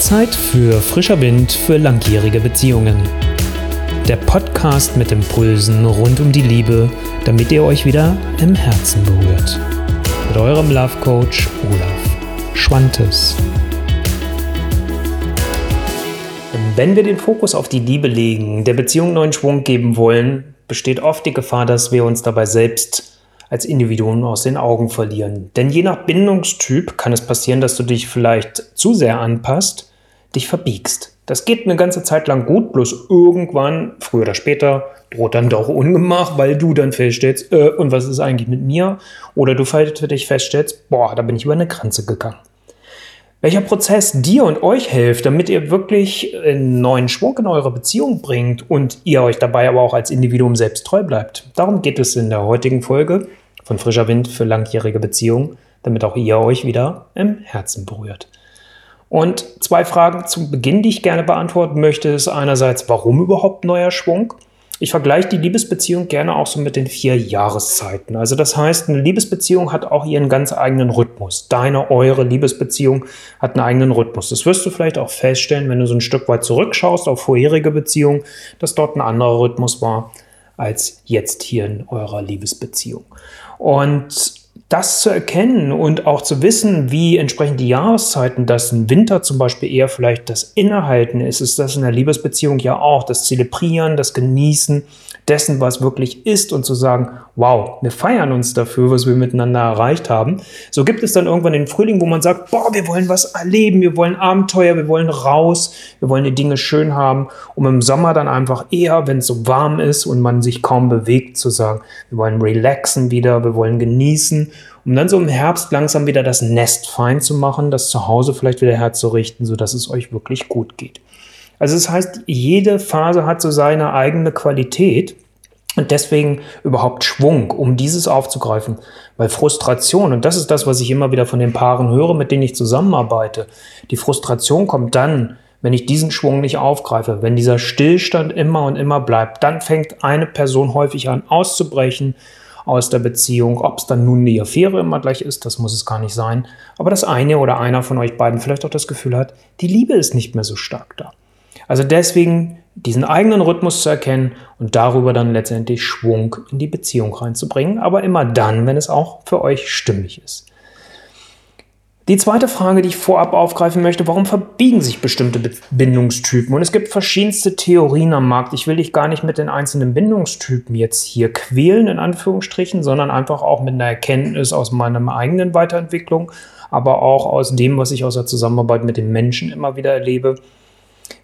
Zeit für frischer Wind für langjährige Beziehungen. Der Podcast mit Impulsen rund um die Liebe, damit ihr euch wieder im Herzen berührt. Mit eurem Love Coach Olaf Schwantes. Wenn wir den Fokus auf die Liebe legen, der Beziehung neuen Schwung geben wollen, besteht oft die Gefahr, dass wir uns dabei selbst als Individuum aus den Augen verlieren. Denn je nach Bindungstyp kann es passieren, dass du dich vielleicht zu sehr anpasst, dich verbiegst. Das geht eine ganze Zeit lang gut, bloß irgendwann, früher oder später, droht dann doch Ungemach, weil du dann feststellst, äh, und was ist eigentlich mit mir? Oder du für dich feststellst, boah, da bin ich über eine Grenze gegangen. Welcher Prozess dir und euch hilft, damit ihr wirklich einen neuen Schwung in eure Beziehung bringt und ihr euch dabei aber auch als Individuum selbst treu bleibt. Darum geht es in der heutigen Folge von Frischer Wind für langjährige Beziehungen, damit auch ihr euch wieder im Herzen berührt. Und zwei Fragen zum Beginn, die ich gerne beantworten möchte, ist einerseits, warum überhaupt neuer Schwung? Ich vergleiche die Liebesbeziehung gerne auch so mit den vier Jahreszeiten. Also das heißt, eine Liebesbeziehung hat auch ihren ganz eigenen Rhythmus. Deine, eure Liebesbeziehung hat einen eigenen Rhythmus. Das wirst du vielleicht auch feststellen, wenn du so ein Stück weit zurückschaust auf vorherige Beziehungen, dass dort ein anderer Rhythmus war als jetzt hier in eurer Liebesbeziehung. Und das zu erkennen und auch zu wissen, wie entsprechend die Jahreszeiten, dass ein Winter zum Beispiel eher vielleicht das Innehalten ist, ist das in der Liebesbeziehung ja auch, das Zelebrieren, das Genießen dessen, was wirklich ist und zu sagen, wow, wir feiern uns dafür, was wir miteinander erreicht haben. So gibt es dann irgendwann den Frühling, wo man sagt, boah, wir wollen was erleben, wir wollen Abenteuer, wir wollen raus, wir wollen die Dinge schön haben, um im Sommer dann einfach eher, wenn es so warm ist und man sich kaum bewegt, zu sagen, wir wollen relaxen wieder, wir wollen genießen um dann so im Herbst langsam wieder das Nest fein zu machen, das Zuhause vielleicht wieder herzurichten, sodass es euch wirklich gut geht. Also das heißt, jede Phase hat so seine eigene Qualität und deswegen überhaupt Schwung, um dieses aufzugreifen. Weil Frustration, und das ist das, was ich immer wieder von den Paaren höre, mit denen ich zusammenarbeite, die Frustration kommt dann, wenn ich diesen Schwung nicht aufgreife, wenn dieser Stillstand immer und immer bleibt, dann fängt eine Person häufig an auszubrechen aus der Beziehung. Ob es dann nun die Affäre immer gleich ist, das muss es gar nicht sein. Aber dass eine oder einer von euch beiden vielleicht auch das Gefühl hat, die Liebe ist nicht mehr so stark da. Also deswegen diesen eigenen Rhythmus zu erkennen und darüber dann letztendlich Schwung in die Beziehung reinzubringen, aber immer dann, wenn es auch für euch stimmig ist. Die zweite Frage, die ich vorab aufgreifen möchte, warum verbiegen sich bestimmte Bindungstypen? Und es gibt verschiedenste Theorien am Markt. Ich will dich gar nicht mit den einzelnen Bindungstypen jetzt hier quälen, in Anführungsstrichen, sondern einfach auch mit einer Erkenntnis aus meiner eigenen Weiterentwicklung, aber auch aus dem, was ich aus der Zusammenarbeit mit den Menschen immer wieder erlebe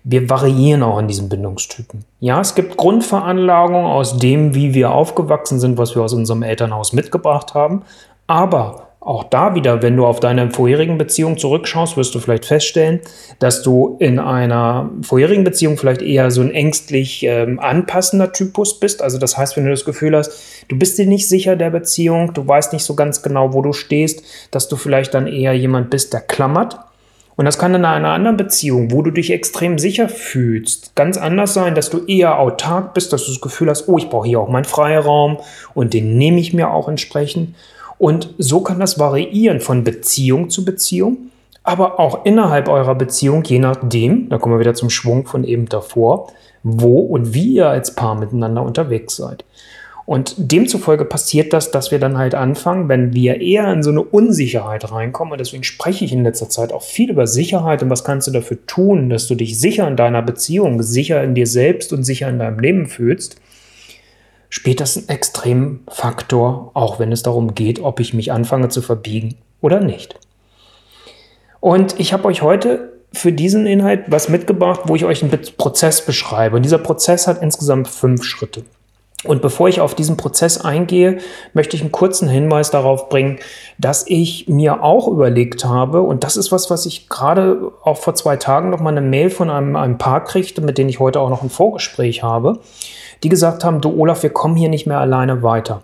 wir variieren auch in diesen Bindungstypen. Ja, es gibt Grundveranlagungen aus dem, wie wir aufgewachsen sind, was wir aus unserem Elternhaus mitgebracht haben. Aber auch da wieder, wenn du auf deine vorherigen Beziehungen zurückschaust, wirst du vielleicht feststellen, dass du in einer vorherigen Beziehung vielleicht eher so ein ängstlich ähm, anpassender Typus bist. Also das heißt, wenn du das Gefühl hast, du bist dir nicht sicher der Beziehung, du weißt nicht so ganz genau, wo du stehst, dass du vielleicht dann eher jemand bist, der klammert und das kann in einer anderen Beziehung, wo du dich extrem sicher fühlst, ganz anders sein, dass du eher autark bist, dass du das Gefühl hast, oh, ich brauche hier auch meinen Freiraum und den nehme ich mir auch entsprechend. Und so kann das variieren von Beziehung zu Beziehung, aber auch innerhalb eurer Beziehung, je nachdem, da kommen wir wieder zum Schwung von eben davor, wo und wie ihr als Paar miteinander unterwegs seid. Und demzufolge passiert das, dass wir dann halt anfangen, wenn wir eher in so eine Unsicherheit reinkommen. Und deswegen spreche ich in letzter Zeit auch viel über Sicherheit und was kannst du dafür tun, dass du dich sicher in deiner Beziehung, sicher in dir selbst und sicher in deinem Leben fühlst. Spielt das einen extremen Faktor, auch wenn es darum geht, ob ich mich anfange zu verbiegen oder nicht. Und ich habe euch heute für diesen Inhalt was mitgebracht, wo ich euch einen Prozess beschreibe. Und dieser Prozess hat insgesamt fünf Schritte. Und bevor ich auf diesen Prozess eingehe, möchte ich einen kurzen Hinweis darauf bringen, dass ich mir auch überlegt habe, und das ist was, was ich gerade auch vor zwei Tagen noch mal eine Mail von einem, einem Paar kriegte, mit dem ich heute auch noch ein Vorgespräch habe, die gesagt haben, du Olaf, wir kommen hier nicht mehr alleine weiter.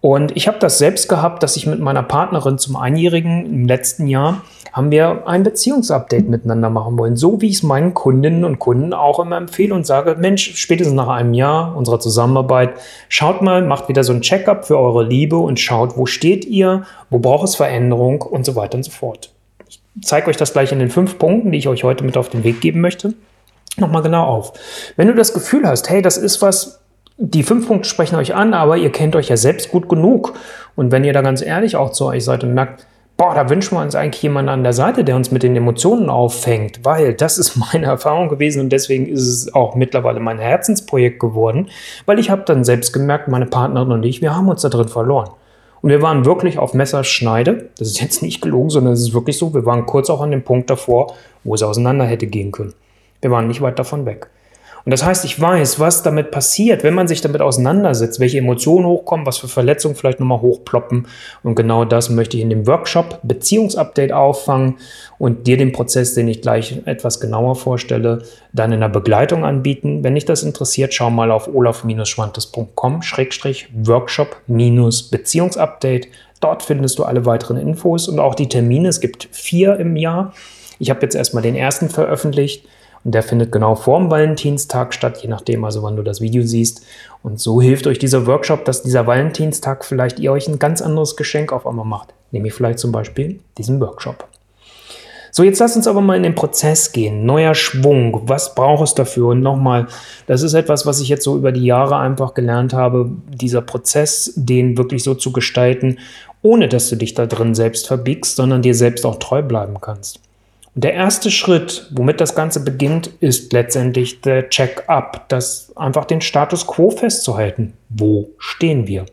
Und ich habe das selbst gehabt, dass ich mit meiner Partnerin zum Einjährigen im letzten Jahr haben wir ein Beziehungsupdate miteinander machen wollen. So wie ich es meinen Kundinnen und Kunden auch immer empfehle und sage, Mensch, spätestens nach einem Jahr unserer Zusammenarbeit, schaut mal, macht wieder so ein Checkup für eure Liebe und schaut, wo steht ihr, wo braucht es Veränderung und so weiter und so fort. Ich zeige euch das gleich in den fünf Punkten, die ich euch heute mit auf den Weg geben möchte, nochmal genau auf. Wenn du das Gefühl hast, hey, das ist was, die fünf Punkte sprechen euch an, aber ihr kennt euch ja selbst gut genug. Und wenn ihr da ganz ehrlich auch zu euch seid und merkt, boah, da wünschen wir uns eigentlich jemanden an der Seite, der uns mit den Emotionen auffängt, weil das ist meine Erfahrung gewesen und deswegen ist es auch mittlerweile mein Herzensprojekt geworden, weil ich habe dann selbst gemerkt, meine Partnerin und ich, wir haben uns da drin verloren. Und wir waren wirklich auf Messerschneide. Das ist jetzt nicht gelogen, sondern es ist wirklich so. Wir waren kurz auch an dem Punkt davor, wo es auseinander hätte gehen können. Wir waren nicht weit davon weg. Und das heißt, ich weiß, was damit passiert, wenn man sich damit auseinandersetzt, welche Emotionen hochkommen, was für Verletzungen vielleicht nochmal hochploppen. Und genau das möchte ich in dem Workshop Beziehungsupdate auffangen und dir den Prozess, den ich gleich etwas genauer vorstelle, dann in der Begleitung anbieten. Wenn dich das interessiert, schau mal auf olaf-schwantes.com-workshop-beziehungsupdate. Dort findest du alle weiteren Infos und auch die Termine. Es gibt vier im Jahr. Ich habe jetzt erstmal den ersten veröffentlicht. Und der findet genau vor dem Valentinstag statt, je nachdem also, wann du das Video siehst. Und so hilft euch dieser Workshop, dass dieser Valentinstag vielleicht ihr euch ein ganz anderes Geschenk auf einmal macht. Nämlich vielleicht zum Beispiel diesen Workshop. So, jetzt lass uns aber mal in den Prozess gehen. Neuer Schwung. Was braucht es dafür? Und nochmal, das ist etwas, was ich jetzt so über die Jahre einfach gelernt habe. Dieser Prozess, den wirklich so zu gestalten, ohne dass du dich da drin selbst verbiegst, sondern dir selbst auch treu bleiben kannst. Und der erste Schritt, womit das Ganze beginnt, ist letztendlich der Check-up, das einfach den Status quo festzuhalten. Wo stehen wir?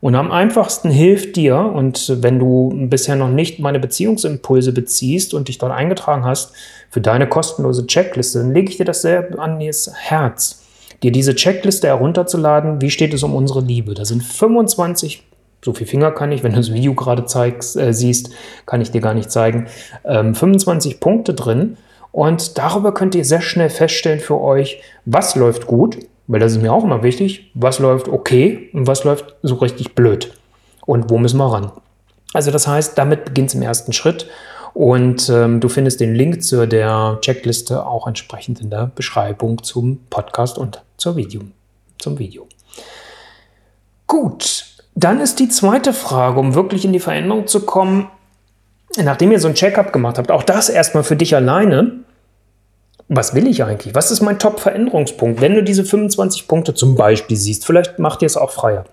Und am einfachsten hilft dir, und wenn du bisher noch nicht meine Beziehungsimpulse beziehst und dich dort eingetragen hast für deine kostenlose Checkliste, dann lege ich dir das sehr an das Herz, dir diese Checkliste herunterzuladen. Wie steht es um unsere Liebe? Da sind 25 so viel Finger kann ich, wenn du das Video gerade zeigst, äh, siehst, kann ich dir gar nicht zeigen, ähm, 25 Punkte drin. Und darüber könnt ihr sehr schnell feststellen für euch, was läuft gut, weil das ist mir auch immer wichtig, was läuft okay und was läuft so richtig blöd. Und wo müssen wir ran? Also das heißt, damit beginnt es im ersten Schritt. Und ähm, du findest den Link zu der Checkliste auch entsprechend in der Beschreibung zum Podcast und zur Video, zum Video. Gut, dann ist die zweite Frage, um wirklich in die Veränderung zu kommen, nachdem ihr so ein Check-up gemacht habt, auch das erstmal für dich alleine. Was will ich eigentlich? Was ist mein Top-Veränderungspunkt? Wenn du diese 25 Punkte zum Beispiel siehst, vielleicht macht ihr es auch freier.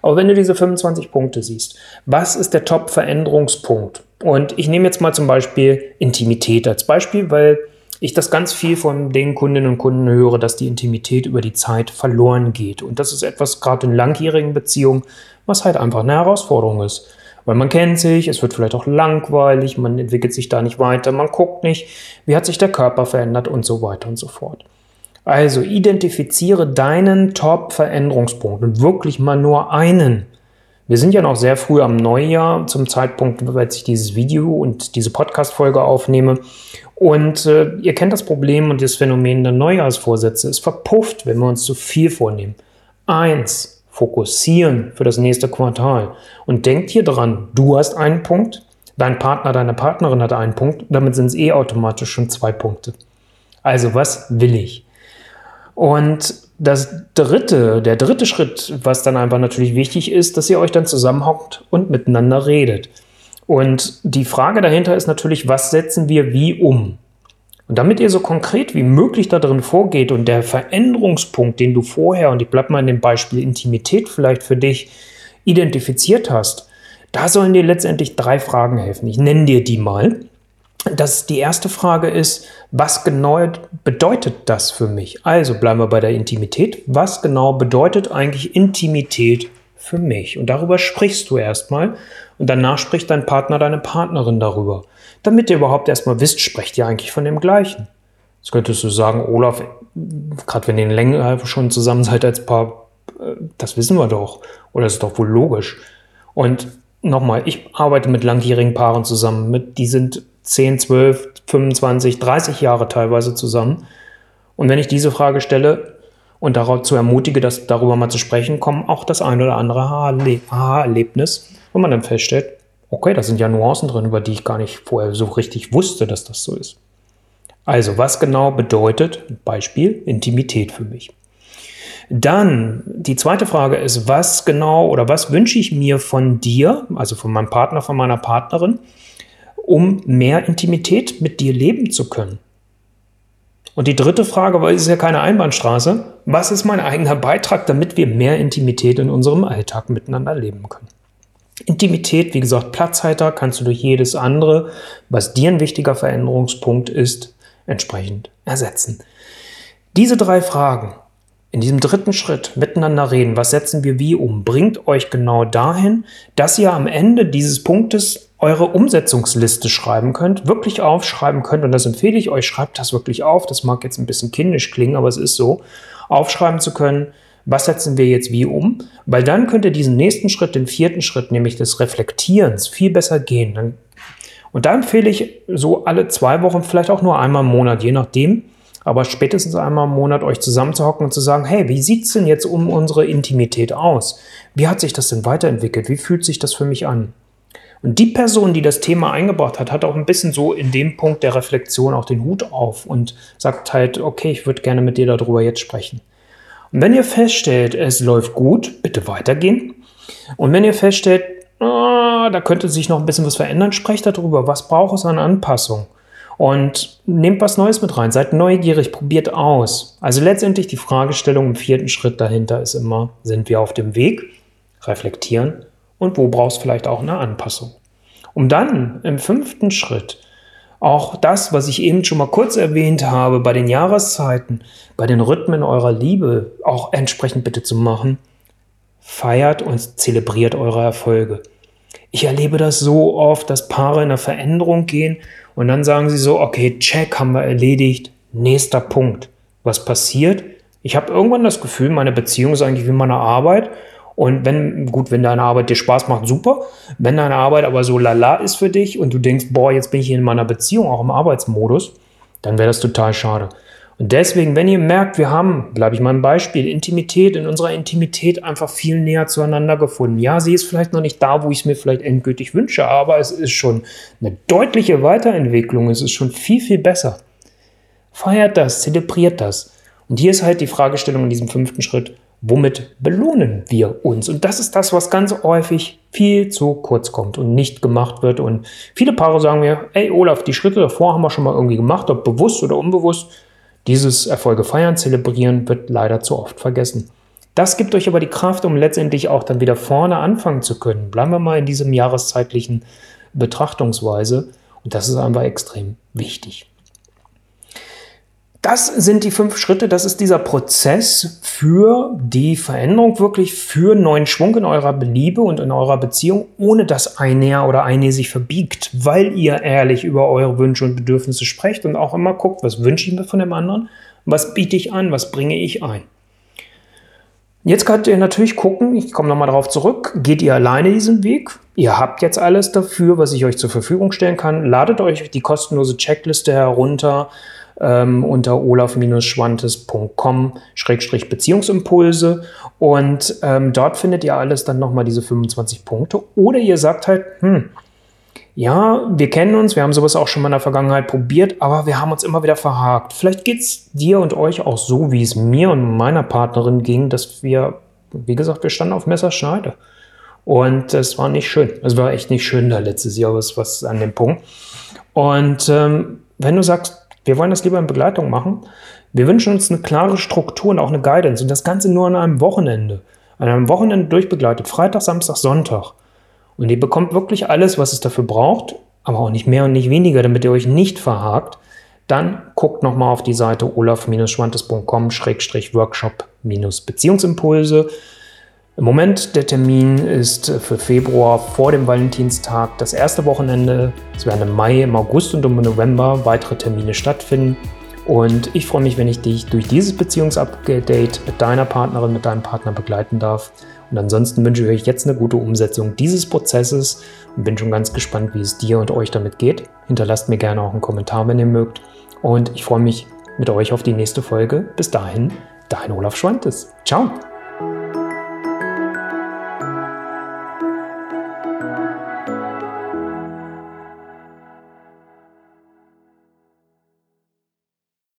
Aber wenn du diese 25 Punkte siehst, was ist der Top-Veränderungspunkt? Und ich nehme jetzt mal zum Beispiel Intimität als Beispiel, weil ich das ganz viel von den Kundinnen und Kunden höre, dass die Intimität über die Zeit verloren geht. Und das ist etwas gerade in langjährigen Beziehungen, was halt einfach eine Herausforderung ist. Weil man kennt sich, es wird vielleicht auch langweilig, man entwickelt sich da nicht weiter, man guckt nicht, wie hat sich der Körper verändert und so weiter und so fort. Also identifiziere deinen Top-Veränderungspunkt und wirklich mal nur einen. Wir sind ja noch sehr früh am Neujahr, zum Zeitpunkt, als ich dieses Video und diese Podcast-Folge aufnehme. Und äh, ihr kennt das Problem und das Phänomen der Neujahrsvorsätze. Es verpufft, wenn wir uns zu viel vornehmen. Eins, fokussieren für das nächste Quartal. Und denkt hier dran, du hast einen Punkt, dein Partner, deine Partnerin hat einen Punkt, damit sind es eh automatisch schon zwei Punkte. Also was will ich? Und das dritte, der dritte Schritt, was dann einfach natürlich wichtig ist, dass ihr euch dann zusammenhockt und miteinander redet. Und die Frage dahinter ist natürlich, was setzen wir wie um? Und damit ihr so konkret wie möglich da drin vorgeht und der Veränderungspunkt, den du vorher, und ich bleibe mal in dem Beispiel Intimität vielleicht für dich, identifiziert hast, da sollen dir letztendlich drei Fragen helfen. Ich nenne dir die mal. Das, die erste Frage ist, was genau bedeutet das für mich? Also bleiben wir bei der Intimität. Was genau bedeutet eigentlich Intimität für mich? Und darüber sprichst du erstmal und danach spricht dein Partner, deine Partnerin darüber damit ihr überhaupt erstmal wisst, sprecht ihr eigentlich von dem gleichen. Jetzt könntest du sagen, Olaf, gerade wenn ihr länger schon zusammen seid als Paar, äh, das wissen wir doch. Oder das ist doch wohl logisch. Und nochmal, ich arbeite mit langjährigen Paaren zusammen. Mit, die sind 10, 12, 25, 30 Jahre teilweise zusammen. Und wenn ich diese Frage stelle und dazu ermutige, dass darüber mal zu sprechen, kommen auch das ein oder andere Aha-Erlebnis, wo man dann feststellt, okay, da sind ja Nuancen drin, über die ich gar nicht vorher so richtig wusste, dass das so ist. Also, was genau bedeutet, Beispiel, Intimität für mich? Dann, die zweite Frage ist, was genau oder was wünsche ich mir von dir, also von meinem Partner, von meiner Partnerin, um mehr Intimität mit dir leben zu können? Und die dritte Frage, weil es ist ja keine Einbahnstraße, was ist mein eigener Beitrag, damit wir mehr Intimität in unserem Alltag miteinander leben können? Intimität, wie gesagt, Platzhalter kannst du durch jedes andere, was dir ein wichtiger Veränderungspunkt ist, entsprechend ersetzen. Diese drei Fragen in diesem dritten Schritt miteinander reden, was setzen wir wie um, bringt euch genau dahin, dass ihr am Ende dieses Punktes eure Umsetzungsliste schreiben könnt, wirklich aufschreiben könnt, und das empfehle ich euch, schreibt das wirklich auf, das mag jetzt ein bisschen kindisch klingen, aber es ist so, aufschreiben zu können, was setzen wir jetzt wie um, weil dann könnt ihr diesen nächsten Schritt, den vierten Schritt, nämlich des Reflektierens, viel besser gehen. Und da empfehle ich so alle zwei Wochen, vielleicht auch nur einmal im Monat, je nachdem, aber spätestens einmal im Monat euch zusammenzuhocken und zu sagen, hey, wie sieht es denn jetzt um unsere Intimität aus? Wie hat sich das denn weiterentwickelt? Wie fühlt sich das für mich an? Und die Person, die das Thema eingebracht hat, hat auch ein bisschen so in dem Punkt der Reflexion auch den Hut auf und sagt halt, okay, ich würde gerne mit dir darüber jetzt sprechen. Und wenn ihr feststellt, es läuft gut, bitte weitergehen. Und wenn ihr feststellt, oh, da könnte sich noch ein bisschen was verändern, sprecht darüber, was braucht es an Anpassung. Und nehmt was Neues mit rein, seid neugierig, probiert aus. Also letztendlich die Fragestellung im vierten Schritt dahinter ist immer, sind wir auf dem Weg, reflektieren und wo brauchst vielleicht auch eine Anpassung. Um dann im fünften Schritt auch das, was ich eben schon mal kurz erwähnt habe, bei den Jahreszeiten, bei den Rhythmen eurer Liebe auch entsprechend bitte zu machen, feiert und zelebriert eure Erfolge. Ich erlebe das so oft, dass Paare in eine Veränderung gehen und dann sagen sie so, okay, check, haben wir erledigt, nächster Punkt. Was passiert? Ich habe irgendwann das Gefühl, meine Beziehung ist eigentlich wie meine Arbeit. Und wenn, gut, wenn deine Arbeit dir Spaß macht, super. Wenn deine Arbeit aber so lala ist für dich und du denkst, boah, jetzt bin ich in meiner Beziehung auch im Arbeitsmodus, dann wäre das total schade. Und deswegen, wenn ihr merkt, wir haben, bleibe ich mal ein Beispiel, Intimität, in unserer Intimität einfach viel näher zueinander gefunden. Ja, sie ist vielleicht noch nicht da, wo ich es mir vielleicht endgültig wünsche, aber es ist schon eine deutliche Weiterentwicklung. Es ist schon viel, viel besser. Feiert das, zelebriert das. Und hier ist halt die Fragestellung in diesem fünften Schritt, womit belohnen wir uns? Und das ist das, was ganz häufig viel zu kurz kommt und nicht gemacht wird. Und viele Paare sagen mir, ey Olaf, die Schritte davor haben wir schon mal irgendwie gemacht, ob bewusst oder unbewusst. Dieses Erfolge feiern, zelebrieren wird leider zu oft vergessen. Das gibt euch aber die Kraft, um letztendlich auch dann wieder vorne anfangen zu können. Bleiben wir mal in diesem jahreszeitlichen Betrachtungsweise. Und das ist einfach extrem wichtig. Das sind die fünf Schritte, das ist dieser Prozess für die Veränderung, wirklich für neuen Schwung in eurer Liebe und in eurer Beziehung, ohne dass einer oder eine sich verbiegt, weil ihr ehrlich über eure Wünsche und Bedürfnisse sprecht und auch immer guckt, was wünsche ich mir von dem anderen, was biete ich an, was bringe ich ein. Jetzt könnt ihr natürlich gucken, ich komme nochmal darauf zurück, geht ihr alleine diesen Weg? Ihr habt jetzt alles dafür, was ich euch zur Verfügung stellen kann. Ladet euch die kostenlose Checkliste herunter ähm, unter olaf-schwantes.com-beziehungsimpulse und ähm, dort findet ihr alles dann nochmal diese 25 Punkte. Oder ihr sagt halt, hm, ja, wir kennen uns, wir haben sowas auch schon mal in der Vergangenheit probiert, aber wir haben uns immer wieder verhakt. Vielleicht geht es dir und euch auch so, wie es mir und meiner Partnerin ging, dass wir, wie gesagt, wir standen auf Messerschneide. Und es war nicht schön. Es war echt nicht schön da letztes Jahr, was, was an dem Punkt. Und ähm, wenn du sagst, wir wollen das lieber in Begleitung machen. Wir wünschen uns eine klare Struktur und auch eine Guidance und das Ganze nur an einem Wochenende. An einem Wochenende durchbegleitet, Freitag, Samstag, Sonntag. Und ihr bekommt wirklich alles, was es dafür braucht, aber auch nicht mehr und nicht weniger, damit ihr euch nicht verhakt. Dann guckt nochmal auf die Seite olaf-schwantes.com-workshop-beziehungsimpulse. Im Moment der Termin ist für Februar vor dem Valentinstag das erste Wochenende. Es werden im Mai, im August und im November weitere Termine stattfinden. Und ich freue mich, wenn ich dich durch dieses Beziehungsupdate mit deiner Partnerin, mit deinem Partner begleiten darf. Und ansonsten wünsche ich euch jetzt eine gute Umsetzung dieses Prozesses und bin schon ganz gespannt, wie es dir und euch damit geht. Hinterlasst mir gerne auch einen Kommentar, wenn ihr mögt. Und ich freue mich mit euch auf die nächste Folge. Bis dahin, dein Olaf Schwantes. Ciao!